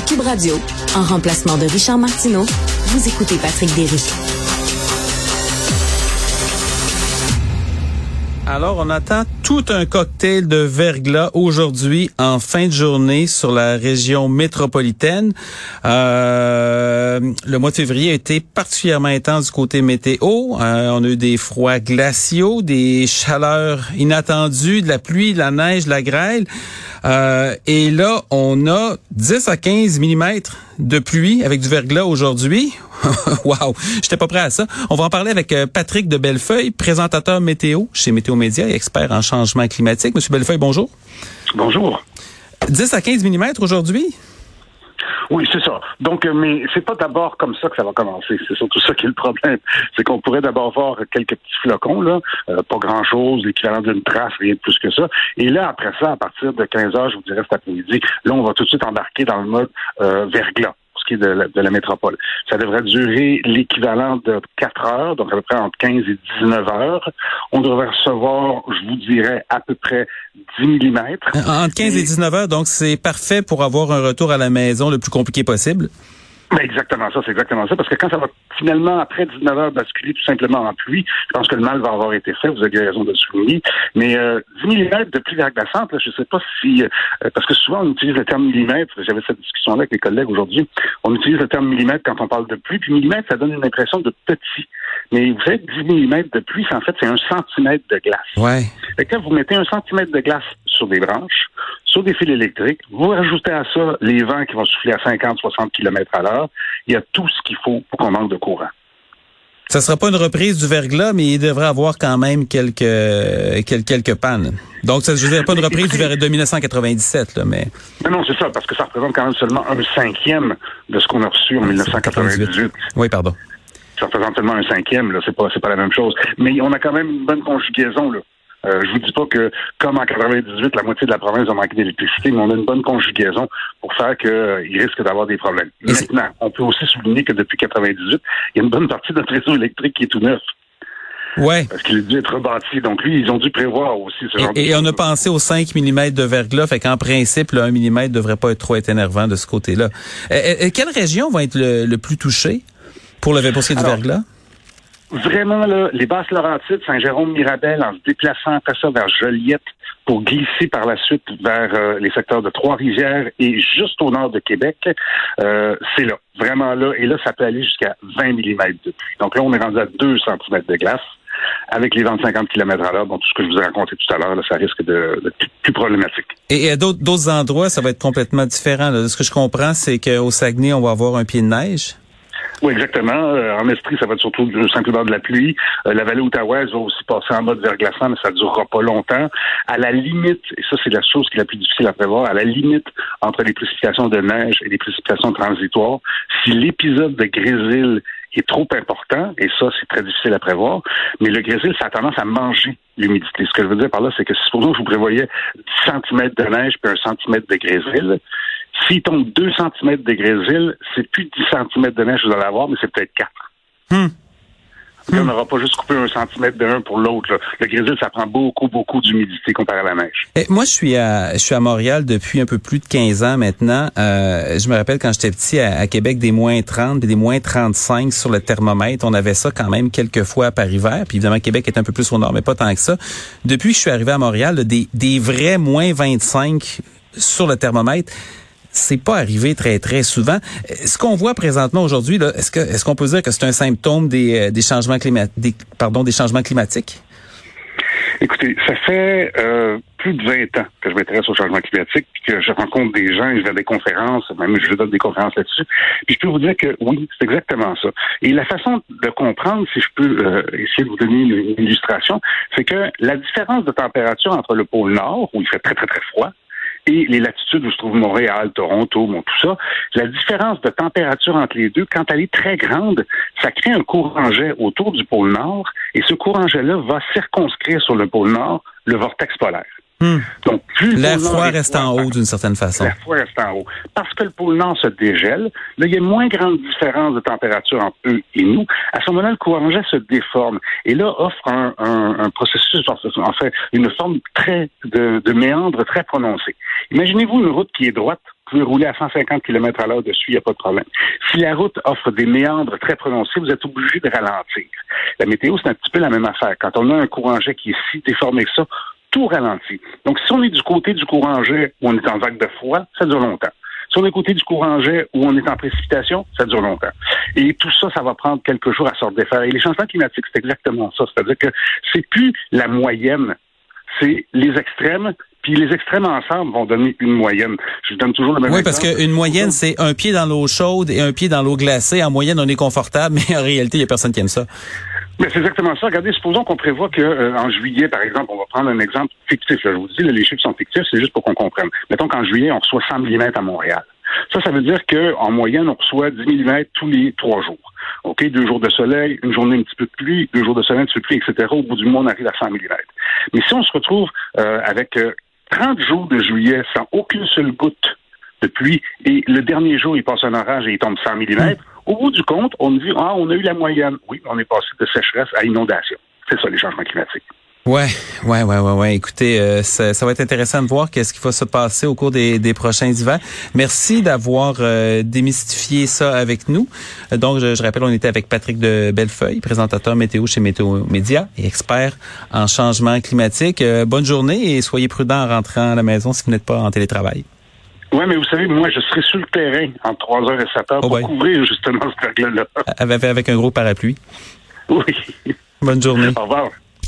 Cube Radio, en remplacement de Richard Martineau, vous écoutez Patrick Derry. Alors, on attend tout un cocktail de verglas aujourd'hui en fin de journée sur la région métropolitaine. Euh, le mois de février a été particulièrement intense du côté météo. Euh, on a eu des froids glaciaux, des chaleurs inattendues, de la pluie, de la neige, de la grêle. Euh, et là, on a 10 à 15 mm de pluie avec du verglas aujourd'hui. wow, j'étais pas prêt à ça. On va en parler avec euh, Patrick de Bellefeuille, présentateur météo chez Météo Média et expert en changement climatique. Monsieur Bellefeuille, bonjour. Bonjour. 10 à 15 mm aujourd'hui? Oui, c'est ça. Donc, euh, mais c'est pas d'abord comme ça que ça va commencer. C'est surtout ça qui est le problème. C'est qu'on pourrait d'abord voir quelques petits flocons, là, euh, pas grand-chose, l'équivalent d'une trace, rien de plus que ça. Et là, après ça, à partir de 15 heures, je vous dirais cet après-midi, là, on va tout de suite embarquer dans le mode euh, verglas de la, métropole. Ça devrait durer l'équivalent de 4 heures, donc à peu près entre 15 et 19 heures. On devrait recevoir, je vous dirais, à peu près 10 mm. Entre 15 et 19 heures, donc c'est parfait pour avoir un retour à la maison le plus compliqué possible. Ben exactement ça, c'est exactement ça. Parce que quand ça va finalement, après 19 heures, basculer tout simplement en pluie, je pense que le mal va avoir été fait. Vous avez raison de le souligner. Mais euh, 10 mm de pluie verglaçante, là, je ne sais pas si... Euh, parce que souvent, on utilise le terme millimètre. J'avais cette discussion-là avec les collègues aujourd'hui. On utilise le terme millimètre quand on parle de pluie. Puis millimètre, ça donne une impression de petit. Mais vous savez, 10 mm de pluie, en fait, c'est un centimètre de glace. Ouais. Et quand vous mettez un centimètre de glace sur des branches, sur des fils électriques. Vous rajoutez à ça les vents qui vont souffler à 50, 60 km à l'heure. Il y a tout ce qu'il faut pour qu'on manque de courant. Ça sera pas une reprise du verglas, mais il devrait avoir quand même quelques quelques, quelques pannes. Donc, ça, dirais pas une reprise du verglas de 1997, là, mais. Non, non, c'est ça, parce que ça représente quand même seulement un cinquième de ce qu'on a reçu en 1998. Oui, pardon. Ça représente seulement un cinquième, là, c'est pas, c'est pas la même chose. Mais on a quand même une bonne conjugaison, là. Euh, je vous dis pas que, comme en 98, la moitié de la province a manqué d'électricité, mais on a une bonne conjugaison pour faire qu'il euh, risque d'avoir des problèmes. Maintenant, on peut aussi souligner que depuis 98, il y a une bonne partie de notre réseau électrique qui est tout neuf. Ouais. Parce qu'il a dû être rebâti. Donc, lui, ils ont dû prévoir aussi ce genre et, et on a pensé aux 5 mm de verglas, fait qu'en principe, le 1 mm devrait pas être trop énervant de ce côté-là. Et, quelle région va être le, plus touchée pour le pour du verglas? Vraiment, là, les basses Laurentides, Saint-Jérôme-Mirabel, en se déplaçant après ça vers Joliette pour glisser par la suite vers euh, les secteurs de Trois-Rivières et juste au nord de Québec, euh, c'est là. Vraiment là. Et là, ça peut aller jusqu'à 20 mm de pluie. Donc là, on est rendu à 2 cm de glace. Avec les vents de 50 km à l'heure, bon, tout ce que je vous ai raconté tout à l'heure, ça risque de, de plus problématique. Et à d'autres endroits, ça va être complètement différent. Là. Ce que je comprends, c'est qu'au Saguenay, on va avoir un pied de neige. Oui, exactement. Euh, en Estrie, ça va être surtout simplement de la pluie. Euh, la vallée outaouaise va aussi passer en mode verglaçant, mais ça ne durera pas longtemps. À la limite, et ça c'est la chose qui est la plus difficile à prévoir, à la limite entre les précipitations de neige et les précipitations transitoires, si l'épisode de grésil est trop important, et ça, c'est très difficile à prévoir, mais le grésil, ça a tendance à manger l'humidité. Ce que je veux dire par là, c'est que supposons que je vous prévoyais 10 cm de neige puis un centimètre de grésil, s'il tombe 2 cm de grésil, c'est plus 10 cm de neige que vous allez avoir, mais c'est peut-être 4. Hmm. On n'aura pas juste coupé un centimètre de l'un pour l'autre. Le grésil, ça prend beaucoup, beaucoup d'humidité comparé à la neige. Et moi, je suis à, je suis à Montréal depuis un peu plus de 15 ans maintenant. Euh, je me rappelle quand j'étais petit à, Québec, des moins 30 des moins 35 sur le thermomètre. On avait ça quand même quelques fois par hiver. Puis évidemment, Québec est un peu plus au nord, mais pas tant que ça. Depuis que je suis arrivé à Montréal, des, des vrais moins 25 sur le thermomètre c'est pas arrivé très très souvent. Ce qu'on voit présentement aujourd'hui, est-ce que est-ce qu'on peut dire que c'est un symptôme des, euh, des changements climatiques, pardon, des changements climatiques? Écoutez, ça fait euh, plus de 20 ans que je m'intéresse au changement climatique, que je rencontre des gens, je vais des conférences, même je donne des conférences là-dessus. Puis je peux vous dire que oui, c'est exactement ça. Et la façon de comprendre, si je peux euh, essayer de vous donner une illustration, c'est que la différence de température entre le pôle Nord, où il fait très très très froid, et les latitudes où se trouve Montréal, Toronto, bon, tout ça, la différence de température entre les deux, quand elle est très grande, ça crée un courant jet autour du pôle Nord, et ce courant jet-là va circonscrire sur le pôle Nord le vortex polaire. Hmm. Donc, plus l'air froid reste en haut d'une certaine façon. L'air froid reste en haut. Parce que le pôle Nord se dégèle, là, il y a moins grande différence de température entre eux et nous. À ce moment-là, le courant jet se déforme. Et là, offre un, un, un processus, en fait, une forme très de, de méandre très prononcée. Imaginez-vous une route qui est droite vous pouvez rouler à 150 km à l'heure dessus, il n'y a pas de problème. Si la route offre des méandres très prononcés, vous êtes obligé de ralentir. La météo, c'est un petit peu la même affaire. Quand on a un courant jet qui est si déformé que ça, tout ralentit. Donc, si on est du côté du courant jet où on est en vague de froid, ça dure longtemps. Si on est côté du courant jet où on est en précipitation, ça dure longtemps. Et tout ça, ça va prendre quelques jours à sortir défaire. Et les changements climatiques, c'est exactement ça. C'est-à-dire que c'est plus la moyenne, c'est les extrêmes puis les extrêmes ensemble vont donner une moyenne. Je donne toujours le même Oui, parce qu'une moyenne, c'est un pied dans l'eau chaude et un pied dans l'eau glacée. En moyenne, on est confortable, mais en réalité, il n'y a personne qui aime ça. Mais c'est exactement ça. Regardez, supposons qu'on prévoit que euh, en juillet, par exemple, on va prendre un exemple fictif. je vous dis, les chiffres sont fictifs, c'est juste pour qu'on comprenne. Mettons qu'en juillet, on reçoit 100 mm à Montréal. Ça, ça veut dire qu'en moyenne, on reçoit 10 mm tous les trois jours. OK, deux jours de soleil, une journée un petit peu de pluie, deux jours de soleil, un petit peu de pluie, etc. Au bout du mois, on arrive à 100 mm. Mais si on se retrouve euh, avec 30 euh, jours de juillet sans aucune seule goutte de pluie, et le dernier jour, il passe un orage et il tombe 100 mm, au bout du compte, on dit, ah, on a eu la moyenne. Oui, on est passé de sécheresse à inondation. C'est ça, les changements climatiques. Ouais, ouais, ouais, ouais, ouais. Écoutez, euh, ça, va être intéressant de voir qu'est-ce qui va se passer au cours des, prochains hivers. Merci d'avoir euh, démystifié ça avec nous. Euh, donc, je, rappelle, on était avec Patrick de Bellefeuille, présentateur météo chez Météo Média et expert en changement climatique. bonne journée et soyez prudents en rentrant à la maison si vous n'êtes pas en télétravail. Oui, mais vous savez, moi, je serai sur le terrain entre 3 h et 7 h pour couvrir justement ce règle-là. Avec, avec un gros parapluie. Oui. Bonne journée. Au revoir.